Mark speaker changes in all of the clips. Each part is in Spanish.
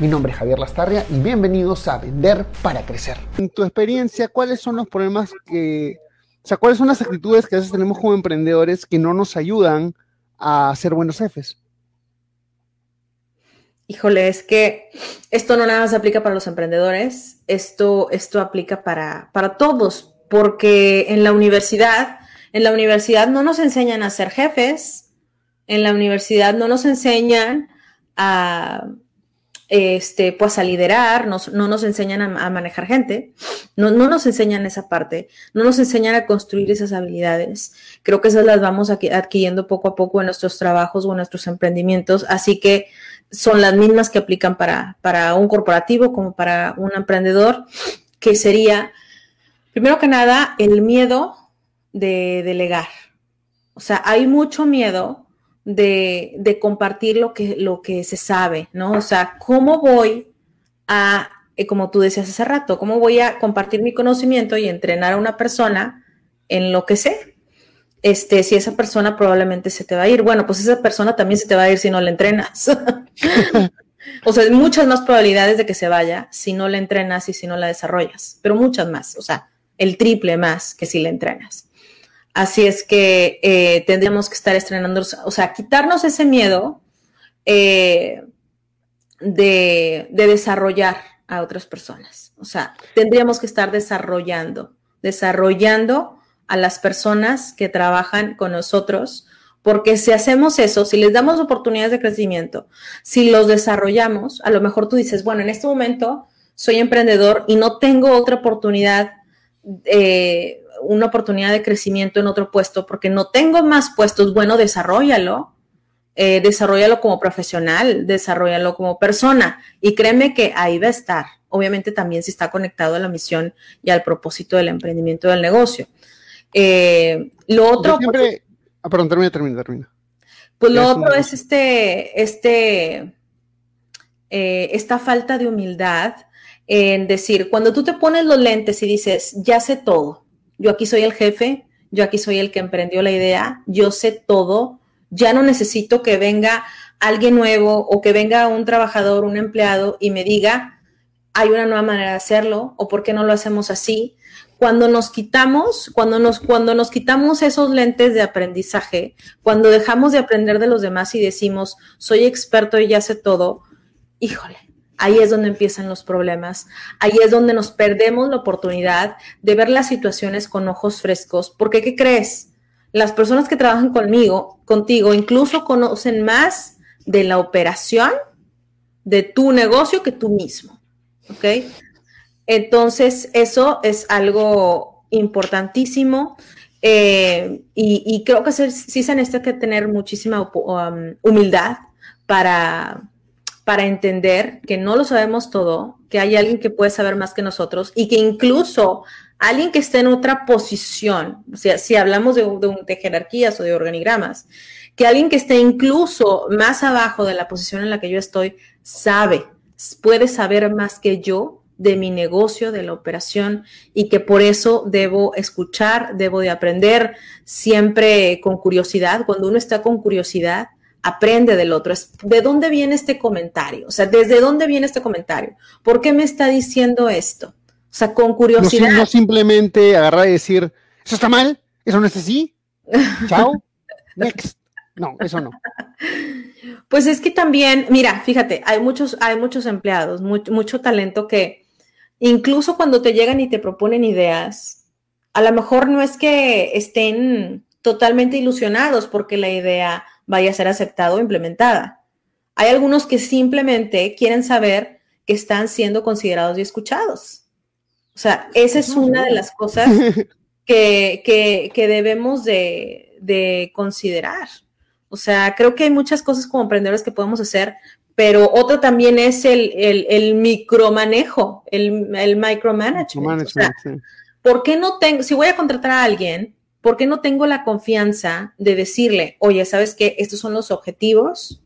Speaker 1: Mi nombre es Javier Lastarria y bienvenidos a Vender para Crecer.
Speaker 2: En tu experiencia, ¿cuáles son los problemas que, o sea, cuáles son las actitudes que a veces tenemos como emprendedores que no nos ayudan a ser buenos jefes?
Speaker 3: Híjole, es que esto no nada más aplica para los emprendedores, esto, esto aplica para, para todos, porque en la universidad, en la universidad no nos enseñan a ser jefes, en la universidad no nos enseñan a, este, pues a liderar, no nos enseñan a, manejar gente, no, no, nos enseñan esa parte, no nos enseñan a construir esas habilidades. Creo que esas las vamos adquiriendo poco a poco en nuestros trabajos o en nuestros emprendimientos, así que son las mismas que aplican para, para un corporativo como para un emprendedor, que sería, primero que nada, el miedo de delegar. O sea, hay mucho miedo de, compartir lo que, lo que se sabe, ¿no? O sea, ¿cómo voy a, eh, como tú decías hace rato, cómo voy a compartir mi conocimiento y entrenar a una persona en lo que sé? Este, si esa persona probablemente se te va a ir, bueno, pues esa persona también se te va a ir si no la entrenas. o sea, hay muchas más probabilidades de que se vaya si no la entrenas y si no la desarrollas, pero muchas más, o sea, el triple más que si la entrenas. Así es que eh, tendríamos que estar estrenando, o sea, quitarnos ese miedo eh, de, desarrollar a otras personas. O sea, tendríamos que estar desarrollando, desarrollando a las personas que trabajan con nosotros, porque si hacemos eso, si les damos oportunidades de crecimiento, si los desarrollamos, a lo mejor tú dices, bueno, en este momento soy emprendedor y no tengo otra oportunidad eh, una oportunidad de crecimiento en otro puesto porque no tengo más puestos, bueno, desarrollalo. Eh, desarrollalo como profesional, desarrollalo como persona y créeme que ahí va a estar. Obviamente también si está conectado a la misión y al propósito del emprendimiento del negocio. Eh, lo otro...
Speaker 2: Siempre... Ah, perdón, termina, termina, termina.
Speaker 3: Pues lo otro es este, este, eh, esta falta de humildad en decir, cuando tú te pones los lentes y dices, ya sé todo, yo aquí soy el jefe, yo aquí soy el que emprendió la idea, yo sé todo, ya no necesito que venga alguien nuevo o que venga un trabajador, un empleado y me diga, hay una nueva manera de hacerlo o por qué no lo hacemos así. Cuando nos quitamos, cuando nos, cuando nos quitamos esos lentes de aprendizaje, cuando dejamos de aprender de los demás y decimos, soy experto y ya sé todo, híjole, Ahí es donde empiezan los problemas. Ahí es donde nos perdemos la oportunidad de ver las situaciones con ojos frescos. Porque, ¿qué crees? Las personas que trabajan conmigo, contigo, incluso conocen más de la operación de tu negocio que tú mismo. ¿Ok? Entonces, eso es algo importantísimo. Eh, y, creo que sí se necesita que tener muchísima um, humildad para para entender que no lo sabemos todo, que hay alguien que puede saber más que nosotros y que incluso alguien que esté en otra posición, sea, si hablamos de, de, jerarquías o de organigramas, que alguien que esté incluso más abajo de la posición en la que yo estoy, sabe, puede saber más que yo de mi negocio, de la operación y que por eso debo escuchar, debo de aprender siempre con curiosidad. Cuando uno está con curiosidad, aprende del otro. Es, ¿De dónde viene este comentario? O sea, ¿desde dónde viene este comentario? ¿Por qué me está diciendo esto? O sea, con curiosidad.
Speaker 2: No, simplemente agarrar y decir, eso está mal, eso no es así. Chao. Next. No, eso no.
Speaker 3: Pues es que también, mira, fíjate, hay muchos, hay muchos empleados, mucho talento que incluso cuando te llegan y te proponen ideas, a lo mejor no es que estén totalmente ilusionados porque la idea vaya a ser aceptada o implementada. Hay algunos que simplemente quieren saber que están siendo considerados y escuchados. O sea, esa es una de las cosas que, debemos de, considerar. O sea, creo que hay muchas cosas como emprendedores que podemos hacer, pero otra también es el, el, micromanejo, el, el micromanagement. ¿por qué no tengo, si voy a contratar a alguien, ¿por qué no tengo la confianza de decirle, oye, ¿sabes qué? Estos son los objetivos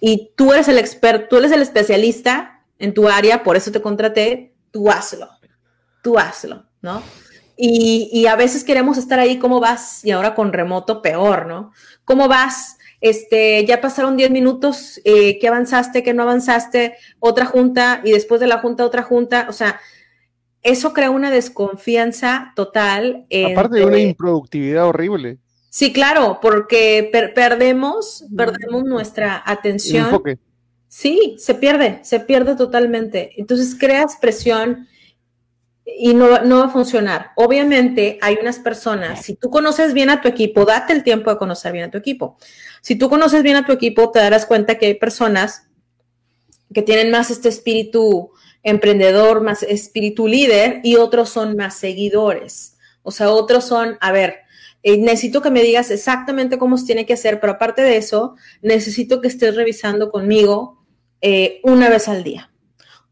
Speaker 3: y tú eres el experto, tú eres el especialista en tu área, por eso te contraté, tú hazlo, tú hazlo, ¿no? Y, a veces queremos estar ahí, ¿cómo vas? Y ahora con remoto, peor, ¿no? ¿Cómo vas? Este, ya pasaron 10 minutos, eh, ¿qué avanzaste? ¿Qué no avanzaste? Otra junta y después de la junta, otra junta. O sea, eso crea una desconfianza total.
Speaker 2: Aparte de una improductividad horrible.
Speaker 3: Sí, claro, porque perdemos, perdemos nuestra atención. Sí, se pierde, se pierde totalmente. Entonces creas presión y no, va a funcionar. Obviamente hay unas personas, si tú conoces bien a tu equipo, date el tiempo de conocer bien a tu equipo. Si tú conoces bien a tu equipo, te darás cuenta que hay personas que tienen más este espíritu emprendedor, más espíritu líder y otros son más seguidores. O sea, otros son, a ver, eh, necesito que me digas exactamente cómo se tiene que hacer, pero aparte de eso, necesito que estés revisando conmigo eh, una vez al día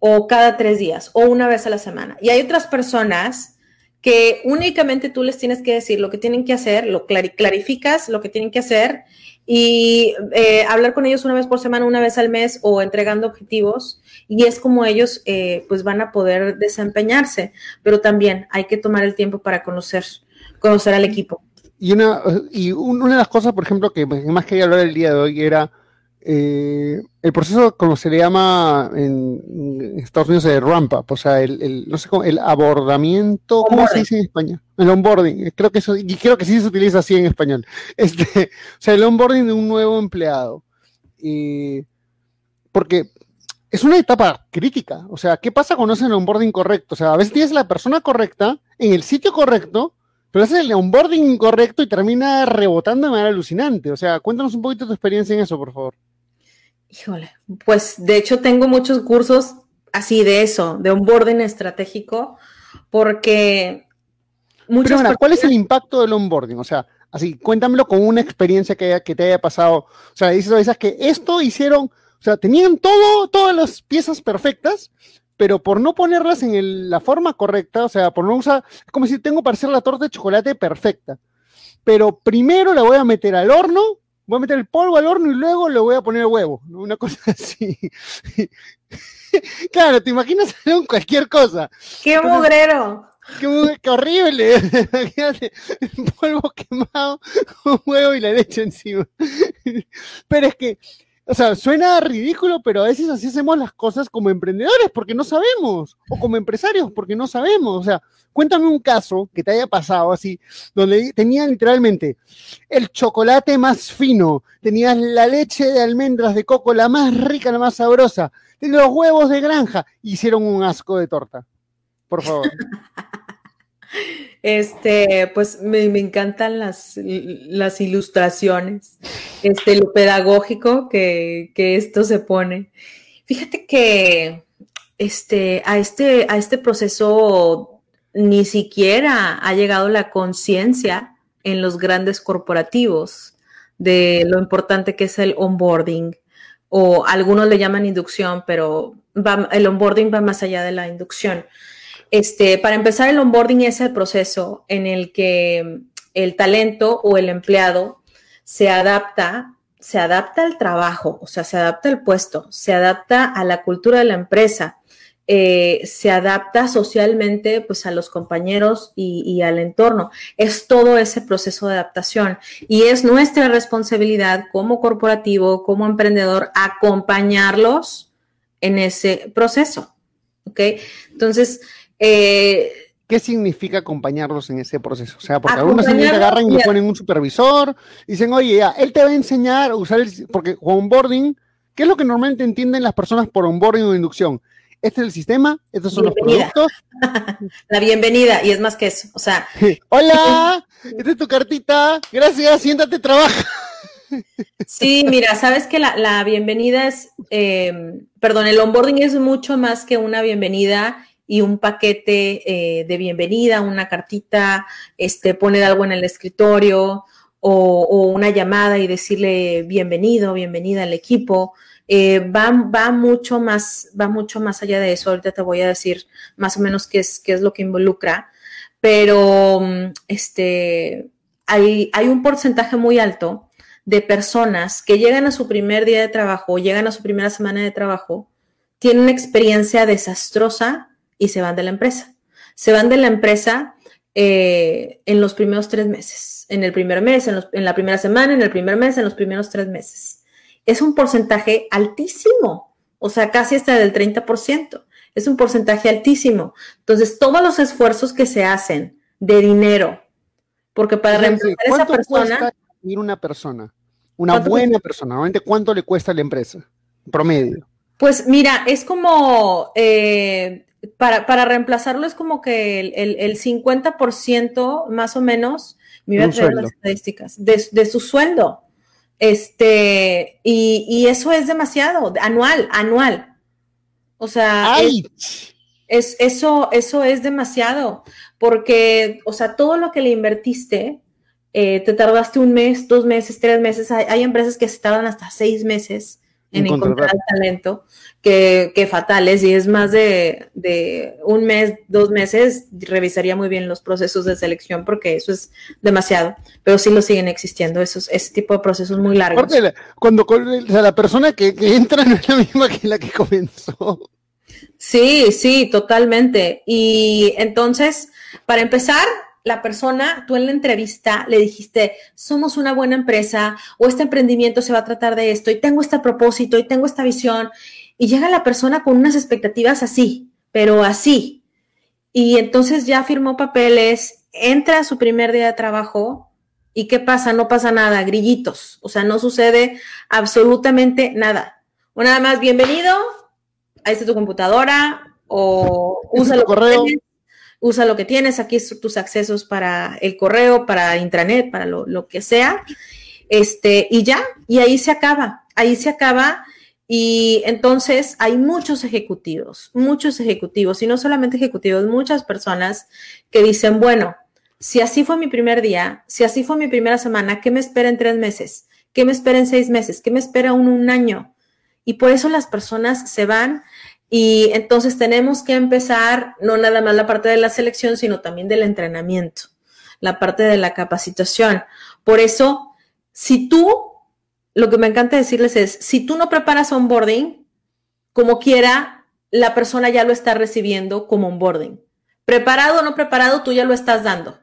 Speaker 3: o cada tres días o una vez a la semana. Y hay otras personas que únicamente tú les tienes que decir lo que tienen que hacer, lo clarificas lo que tienen que hacer y eh, hablar con ellos una vez por semana, una vez al mes o entregando objetivos y es como ellos eh, pues van a poder desempeñarse, pero también hay que tomar el tiempo para conocer, conocer al equipo.
Speaker 2: Y una, y una de las cosas, por ejemplo, que más quería hablar el día de hoy era eh, el proceso, como se le llama en, Estados Unidos, de ramp up, o sea, el, no sé cómo, el abordamiento, ¿cómo se dice en español? El onboarding, creo que eso, y creo que sí se utiliza así en español. Este, o sea, el onboarding de un nuevo empleado. porque es una etapa crítica. O sea, ¿qué pasa cuando hacen el onboarding correcto? O sea, a veces tienes la persona correcta en el sitio correcto, pero haces el onboarding incorrecto y termina rebotando de manera alucinante. O sea, cuéntanos un poquito tu experiencia en eso, por favor.
Speaker 3: Híjole, pues de hecho tengo muchos cursos así de eso, de onboarding estratégico, porque
Speaker 2: muchos. ¿cuál es el impacto del onboarding? O sea, así, cuéntamelo con una experiencia que, que te haya pasado. O sea, dices, dices que esto hicieron, o sea, tenían todo, todas las piezas perfectas, pero por no ponerlas en la forma correcta, o sea, por no usar, es como si tengo para hacer la torta de chocolate perfecta, pero primero la voy a meter al horno voy a meter el polvo al horno y luego le voy a poner huevo, una cosa así. claro, te imaginas cualquier cosa.
Speaker 3: ¡Qué mugrero!
Speaker 2: Qué, qué, horrible. El polvo quemado, un huevo y la leche encima. Pero es que o sea, suena ridículo, pero a veces así hacemos las cosas como emprendedores porque no sabemos, o como empresarios porque no sabemos. O sea, cuéntame un caso que te haya pasado así, donde tenían literalmente el chocolate más fino, tenías la leche de almendras de coco, la más rica, la más sabrosa, los huevos de granja, hicieron un asco de torta. Por favor.
Speaker 3: Este, pues me, encantan las, las, ilustraciones, este, lo pedagógico que, esto se pone. Fíjate que este, a, este, a este proceso ni siquiera ha llegado la conciencia en los grandes corporativos de lo importante que es el onboarding, o algunos le llaman inducción, pero el onboarding va más allá de la inducción. Este, para empezar, el onboarding es el proceso en el que el talento o el empleado se adapta, se adapta al trabajo, o sea, se adapta al puesto, se adapta a la cultura de la empresa, eh, se adapta socialmente pues a los compañeros y, al entorno. Es todo ese proceso de adaptación y es nuestra responsabilidad como corporativo, como emprendedor, acompañarlos en ese proceso. Entonces, eh,
Speaker 2: ¿Qué significa acompañarlos en ese proceso? O sea, porque algunos se agarran y le ponen un supervisor, dicen, oye, ya, él te va a enseñar a usar el, porque onboarding, ¿qué es lo que normalmente entienden las personas por onboarding o inducción? Este es el sistema, estos son los productos.
Speaker 3: La bienvenida, y es más que eso, o sea.
Speaker 2: Hola, esta es tu cartita, gracias, siéntate, trabaja.
Speaker 3: Sí, mira, sabes que la, bienvenida es, eh, perdón, el onboarding es mucho más que una bienvenida y un paquete eh, de bienvenida, una cartita, este, poner algo en el escritorio o, una llamada y decirle bienvenido, bienvenida al equipo. Eh, va, va, mucho más, va mucho más allá de eso. Ahorita te voy a decir más o menos qué es, qué es lo que involucra. pero mm, este, hay, hay un porcentaje muy alto de personas que llegan a su primer día de trabajo, llegan a su primera semana de trabajo, tienen una experiencia desastrosa y se van de la empresa. Se van de la empresa eh, en los primeros tres meses, en el primer mes, en, en, la primera semana, en el primer mes, en los primeros tres meses. Es un porcentaje altísimo, o sea, casi hasta del 30%. Es un porcentaje altísimo. Entonces, todos los esfuerzos que se hacen de dinero, porque para reemplazar a esa persona...
Speaker 2: Ir una persona, una buena persona, normalmente cuánto le cuesta a la empresa, promedio.
Speaker 3: Pues mira, es como, eh, para, para, reemplazarlo es como que el, el, el 50% más o menos, me voy a traer las estadísticas, de, de, su sueldo. Este, y, y, eso es demasiado, anual, anual. O sea, es, es, eso, eso es demasiado, porque, o sea, todo lo que le invertiste, eh, te tardaste un mes, dos meses, tres meses, hay, hay empresas que se tardan hasta seis meses en encontrar talento, que, que, fatales, y es más de, de, un mes, dos meses, revisaría muy bien los procesos de selección porque eso es demasiado, pero sí lo siguen existiendo, esos, ese tipo de procesos muy largos.
Speaker 2: Cuando o sea, la persona que, que entra no es la misma que la que comenzó.
Speaker 3: Sí, sí, totalmente. Y entonces, para empezar, la persona, tú en la entrevista le dijiste, somos una buena empresa o este emprendimiento se va a tratar de esto y tengo este propósito y tengo esta visión. Y llega la persona con unas expectativas así, pero así. Y entonces ya firmó papeles, entra a su primer día de trabajo y ¿qué pasa? No pasa nada, grillitos. O sea, no sucede absolutamente nada. O nada más, bienvenido, ahí está tu computadora o usa lo correo usa lo que tienes, aquí tus accesos para el correo, para intranet, para lo, lo, que sea, este, y ya, y ahí se acaba, ahí se acaba. Y entonces hay muchos ejecutivos, muchos ejecutivos, y no solamente ejecutivos, muchas personas que dicen, bueno, si así fue mi primer día, si así fue mi primera semana, ¿qué me espera en tres meses? ¿Qué me espera en seis meses? ¿Qué me espera en un año? Y por eso las personas se van y entonces tenemos que empezar no nada más la parte de la selección, sino también del entrenamiento, la parte de la capacitación. Por eso, si tú, lo que me encanta decirles es, si tú no preparas onboarding, como quiera, la persona ya lo está recibiendo como onboarding. Preparado o no preparado, tú ya lo estás dando.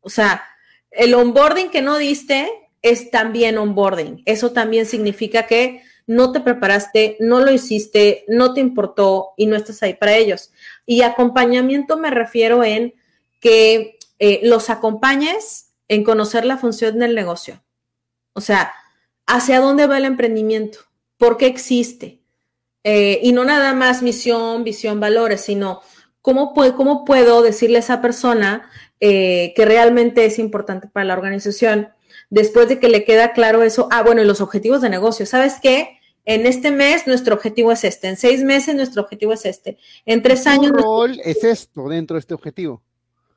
Speaker 3: O sea, el onboarding que no diste es también onboarding. Eso también significa que no te preparaste, no lo hiciste, no te importó y no estás ahí para ellos. Y acompañamiento me refiero en que eh, los acompañes en conocer la función del negocio. O sea, hacia dónde va el emprendimiento, por qué existe. Eh, y no nada más misión, visión, valores, sino cómo, puedo, decirle a esa persona eh, que realmente es importante para la organización después de que le queda claro eso, ah, bueno, y los objetivos de negocio, ¿sabes qué? En este mes nuestro objetivo es este, en seis meses nuestro objetivo es este, en tres años...
Speaker 2: ¿Qué rol es esto dentro de este objetivo?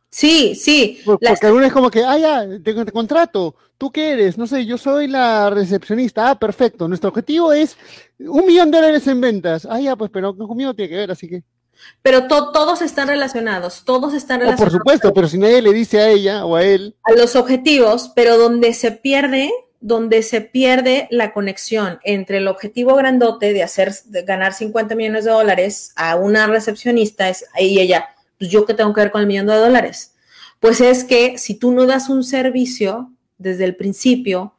Speaker 3: Sí, sí.
Speaker 2: Porque la... alguno es como que, ah, ya, te, te, contrato, ¿tú qué eres? No sé, yo soy la recepcionista, ah, perfecto, nuestro objetivo es un millón de dólares en ventas, ah, ya, pues, pero conmigo tiene que ver, así que...
Speaker 3: Pero to todos están relacionados, todos están relacionados.
Speaker 2: Oh, por supuesto, pero si nadie le dice a ella o a él.
Speaker 3: A los objetivos, pero donde se pierde, donde se pierde la conexión entre el objetivo grandote de hacer, de ganar 50 millones de dólares a una recepcionista es, y ella, pues yo qué tengo que ver con el millón de dólares. Pues es que si tú no das un servicio desde el principio,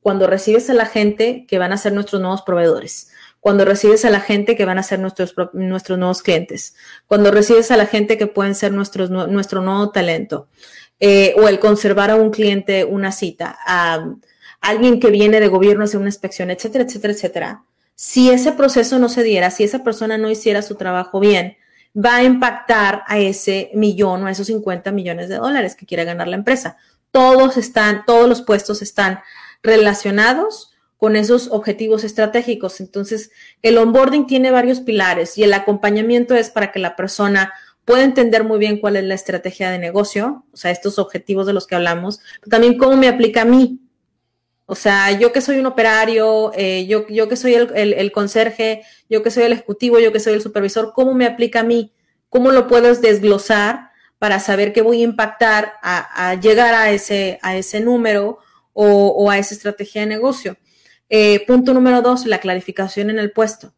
Speaker 3: cuando recibes a la gente que van a ser nuestros nuevos proveedores, cuando recibes a la gente que van a ser nuestros, nuestros nuevos clientes, cuando recibes a la gente que pueden ser nuestros, nuestro nuevo talento, eh, o el conservar a un cliente una cita, a alguien que viene de gobierno a hacer una inspección, etcétera, etcétera, etcétera. Si ese proceso no se diera, si esa persona no hiciera su trabajo bien, va a impactar a ese millón o a esos 50 millones de dólares que quiere ganar la empresa. Todos están, todos los puestos están relacionados con esos objetivos estratégicos. Entonces, el onboarding tiene varios pilares y el acompañamiento es para que la persona pueda entender muy bien cuál es la estrategia de negocio, o sea, estos objetivos de los que hablamos, pero también cómo me aplica a mí. O sea, yo que soy un operario, eh, yo, yo que soy el, el, conserje, yo que soy el ejecutivo, yo que soy el supervisor, ¿cómo me aplica a mí? ¿Cómo lo puedes desglosar para saber qué voy a impactar a, llegar a ese, a ese número o, a esa estrategia de negocio. Eh, punto número dos, la clarificación en el puesto.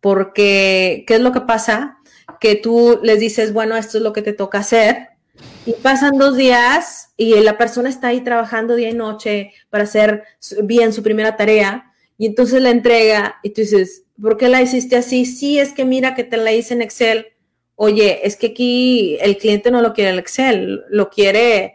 Speaker 3: Porque, ¿qué es lo que pasa? Que tú les dices, bueno, esto es lo que te toca hacer, y pasan dos días y la persona está ahí trabajando día y noche para hacer bien su primera tarea, y entonces la entrega y tú dices, ¿por qué la hiciste así? Sí, es que mira que te la hice en Excel. Oye, es que aquí el cliente no lo quiere en Excel, lo quiere,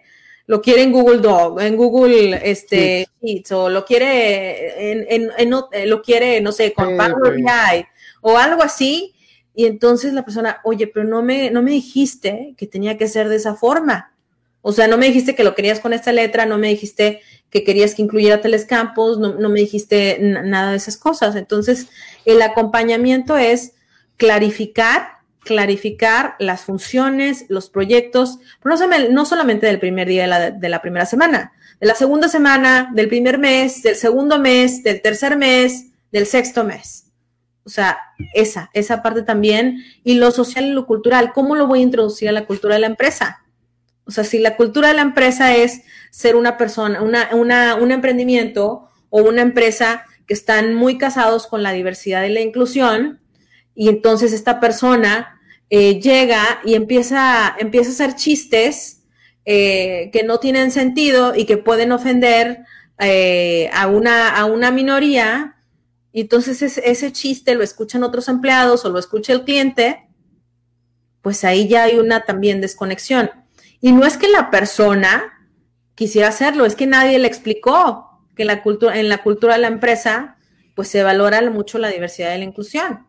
Speaker 3: lo quiere en Google Doc, en Google este, Sheets, o lo quiere en, en, lo quiere, no sé, con Power BI o algo así. Y entonces la persona, oye, pero no me, no me dijiste que tenía que ser de esa forma. O sea, no me dijiste que lo querías con esta letra, no me dijiste que querías que incluyera telescampos, no, no me dijiste nada de esas cosas. Entonces, el acompañamiento es clarificar, clarificar las funciones, los proyectos, no, no solamente del primer día de la, de la primera semana, de la segunda semana, del primer mes, del segundo mes, del tercer mes, del sexto mes. O sea, esa, esa parte también. Y lo social y lo cultural, ¿cómo lo voy a introducir a la cultura de la empresa? O sea, si la cultura de la empresa es ser una persona, una, una, un emprendimiento o una empresa que están muy casados con la diversidad y la inclusión, y entonces esta persona eh, llega y empieza, empieza a hacer chistes eh, que no tienen sentido y que pueden ofender eh, a, una, a una minoría, y entonces ese, ese chiste lo escuchan otros empleados o lo escucha el cliente, pues ahí ya hay una también desconexión. Y no es que la persona quisiera hacerlo, es que nadie le explicó que la cultura, en la cultura de la empresa pues se valora mucho la diversidad y la inclusión.